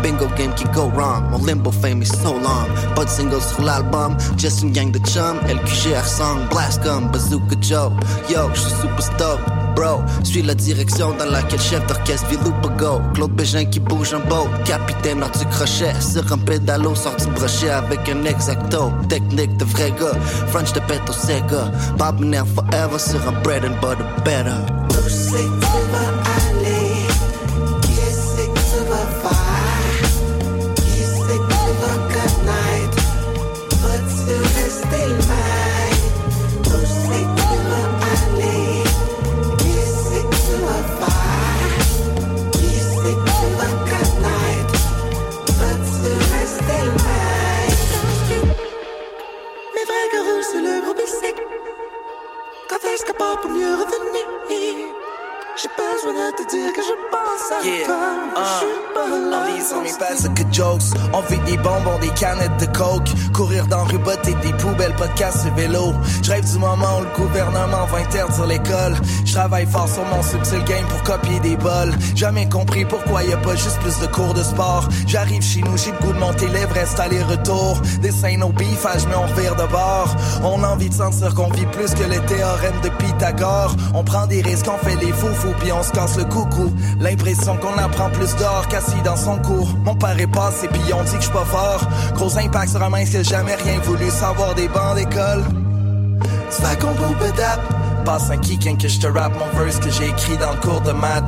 bingo game qui go wrong. Mon limbo fame is so long. Pas de single sur l'album, just une gang de chums. LQGR song, blast comme Bazooka Joe. Yo, j'suis super stoked. Bro, suis la direction dans laquelle chef d'orchestre vit go. Claude Bégin qui bouge en boat, capitaine hors du crochet. Sur un pédalo, sorti brochet avec un exacto. Technique de vrai gars, French de pète au Sega. Bob forever sur un bread and butter better. Sur vélo. Je rêve du moment où le gouvernement va interdire l'école. Travaille fort sur mon subtil game pour copier des bols. Jamais compris pourquoi y a pas juste plus de cours de sport. J'arrive chez nous, j'ai le goût de monter l'Everest aller-retour. Dessin nos beefages, mais on revire de bord. On a envie de sentir qu'on vit plus que le théorème de Pythagore. On prend des risques, on fait les fous fous, puis on se casse le coucou. L'impression qu'on apprend plus d'or qu'assis dans son cours. Mon père est passé, puis on dit que je suis pas fort. Gros impact sur un mince qui jamais rien voulu savoir des bancs d'école. Tu fais qu'on peut. Passe un kick que je te rappe mon verse que j'ai écrit dans le cours de maths.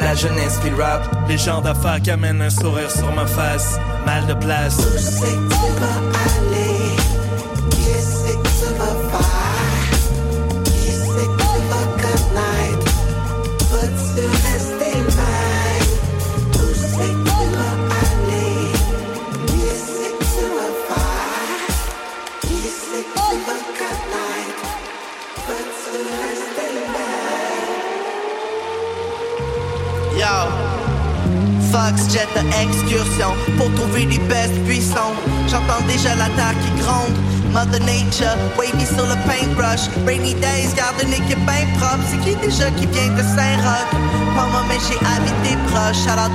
la jeunesse puis le rap. Les gens d'affaires qui amènent un sourire sur ma face. Mal de place. Où c'est que tu vas aller? Excursion pour trouver les best buissons. J'entends déjà la terre qui gronde. Mother Nature, wavy sur le paintbrush. Rainy days, garde une équipe bien propre. C'est qui déjà qui vient de Saint-Roch? Pas moi, mais j'ai habité proche. Alors